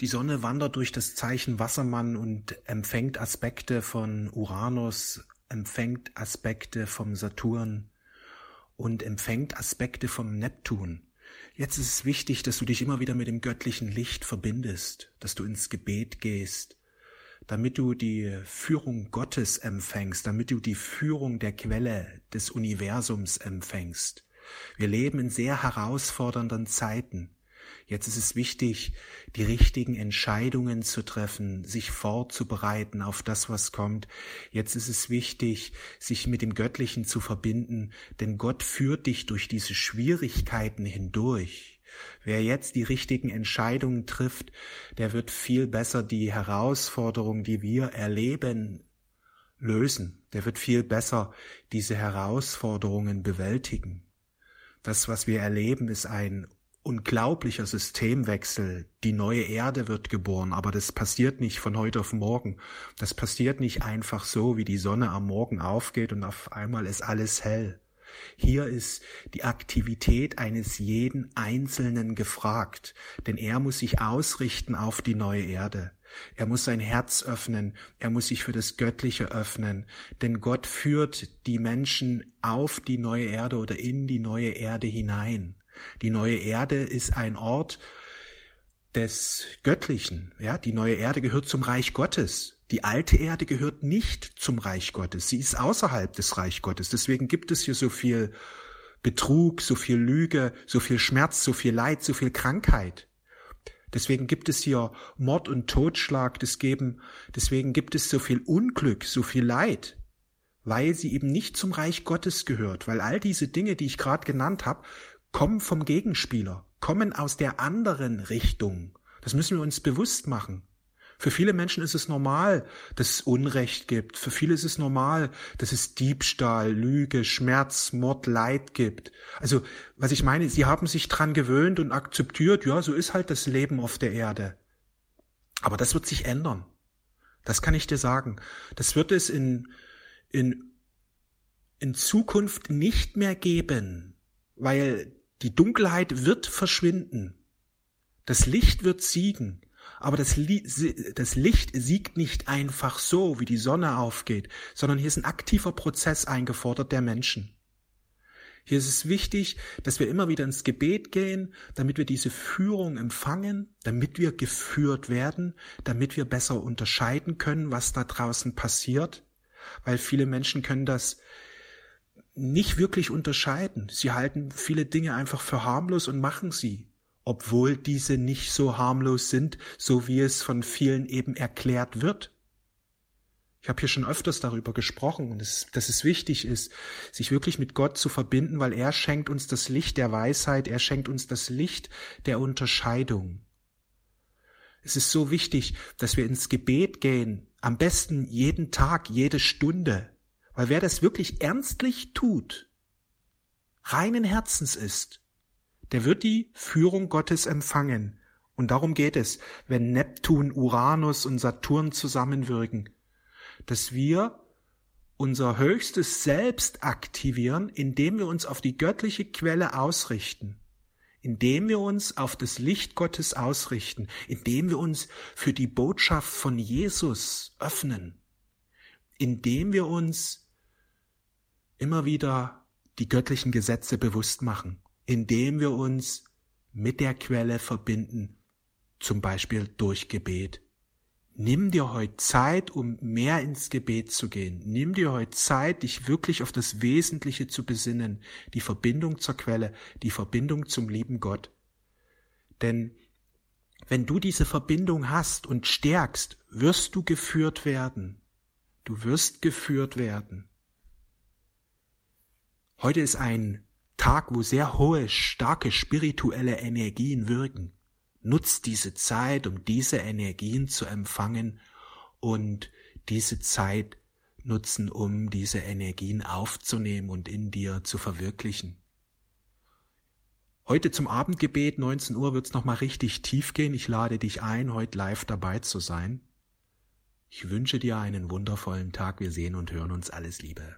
Die Sonne wandert durch das Zeichen Wassermann und empfängt Aspekte von Uranus, empfängt Aspekte vom Saturn und empfängt Aspekte vom Neptun. Jetzt ist es wichtig, dass du dich immer wieder mit dem göttlichen Licht verbindest, dass du ins Gebet gehst, damit du die Führung Gottes empfängst, damit du die Führung der Quelle des Universums empfängst. Wir leben in sehr herausfordernden Zeiten. Jetzt ist es wichtig, die richtigen Entscheidungen zu treffen, sich vorzubereiten auf das, was kommt. Jetzt ist es wichtig, sich mit dem Göttlichen zu verbinden, denn Gott führt dich durch diese Schwierigkeiten hindurch. Wer jetzt die richtigen Entscheidungen trifft, der wird viel besser die Herausforderungen, die wir erleben, lösen. Der wird viel besser diese Herausforderungen bewältigen. Das, was wir erleben, ist ein unglaublicher Systemwechsel. Die neue Erde wird geboren, aber das passiert nicht von heute auf morgen. Das passiert nicht einfach so, wie die Sonne am Morgen aufgeht und auf einmal ist alles hell. Hier ist die Aktivität eines jeden Einzelnen gefragt, denn er muss sich ausrichten auf die neue Erde. Er muss sein Herz öffnen, er muss sich für das Göttliche öffnen, denn Gott führt die Menschen auf die neue Erde oder in die neue Erde hinein. Die neue Erde ist ein Ort des Göttlichen. Ja, die neue Erde gehört zum Reich Gottes. Die alte Erde gehört nicht zum Reich Gottes. Sie ist außerhalb des Reich Gottes. Deswegen gibt es hier so viel Betrug, so viel Lüge, so viel Schmerz, so viel Leid, so viel Krankheit. Deswegen gibt es hier Mord und Totschlag, deswegen, deswegen gibt es so viel Unglück, so viel Leid, weil sie eben nicht zum Reich Gottes gehört, weil all diese Dinge, die ich gerade genannt habe, kommen vom Gegenspieler, kommen aus der anderen Richtung. Das müssen wir uns bewusst machen. Für viele Menschen ist es normal, dass es Unrecht gibt. Für viele ist es normal, dass es Diebstahl, Lüge, Schmerz, Mord, Leid gibt. Also, was ich meine, sie haben sich dran gewöhnt und akzeptiert, ja, so ist halt das Leben auf der Erde. Aber das wird sich ändern. Das kann ich dir sagen. Das wird es in, in, in Zukunft nicht mehr geben, weil die Dunkelheit wird verschwinden. Das Licht wird siegen. Aber das, Licht siegt nicht einfach so, wie die Sonne aufgeht, sondern hier ist ein aktiver Prozess eingefordert der Menschen. Hier ist es wichtig, dass wir immer wieder ins Gebet gehen, damit wir diese Führung empfangen, damit wir geführt werden, damit wir besser unterscheiden können, was da draußen passiert, weil viele Menschen können das nicht wirklich unterscheiden. Sie halten viele Dinge einfach für harmlos und machen sie, obwohl diese nicht so harmlos sind, so wie es von vielen eben erklärt wird. Ich habe hier schon öfters darüber gesprochen und es, dass es wichtig ist, sich wirklich mit Gott zu verbinden, weil er schenkt uns das Licht der Weisheit, er schenkt uns das Licht der Unterscheidung. Es ist so wichtig, dass wir ins Gebet gehen, am besten jeden Tag, jede Stunde, weil wer das wirklich ernstlich tut, reinen Herzens ist, der wird die Führung Gottes empfangen. Und darum geht es, wenn Neptun, Uranus und Saturn zusammenwirken, dass wir unser höchstes Selbst aktivieren, indem wir uns auf die göttliche Quelle ausrichten, indem wir uns auf das Licht Gottes ausrichten, indem wir uns für die Botschaft von Jesus öffnen, indem wir uns immer wieder die göttlichen Gesetze bewusst machen, indem wir uns mit der Quelle verbinden, zum Beispiel durch Gebet. Nimm dir heute Zeit, um mehr ins Gebet zu gehen. Nimm dir heute Zeit, dich wirklich auf das Wesentliche zu besinnen, die Verbindung zur Quelle, die Verbindung zum lieben Gott. Denn wenn du diese Verbindung hast und stärkst, wirst du geführt werden. Du wirst geführt werden. Heute ist ein Tag, wo sehr hohe, starke spirituelle Energien wirken. Nutzt diese Zeit, um diese Energien zu empfangen und diese Zeit nutzen, um diese Energien aufzunehmen und in dir zu verwirklichen. Heute zum Abendgebet, 19 Uhr, wird's nochmal richtig tief gehen. Ich lade dich ein, heute live dabei zu sein. Ich wünsche dir einen wundervollen Tag. Wir sehen und hören uns alles Liebe.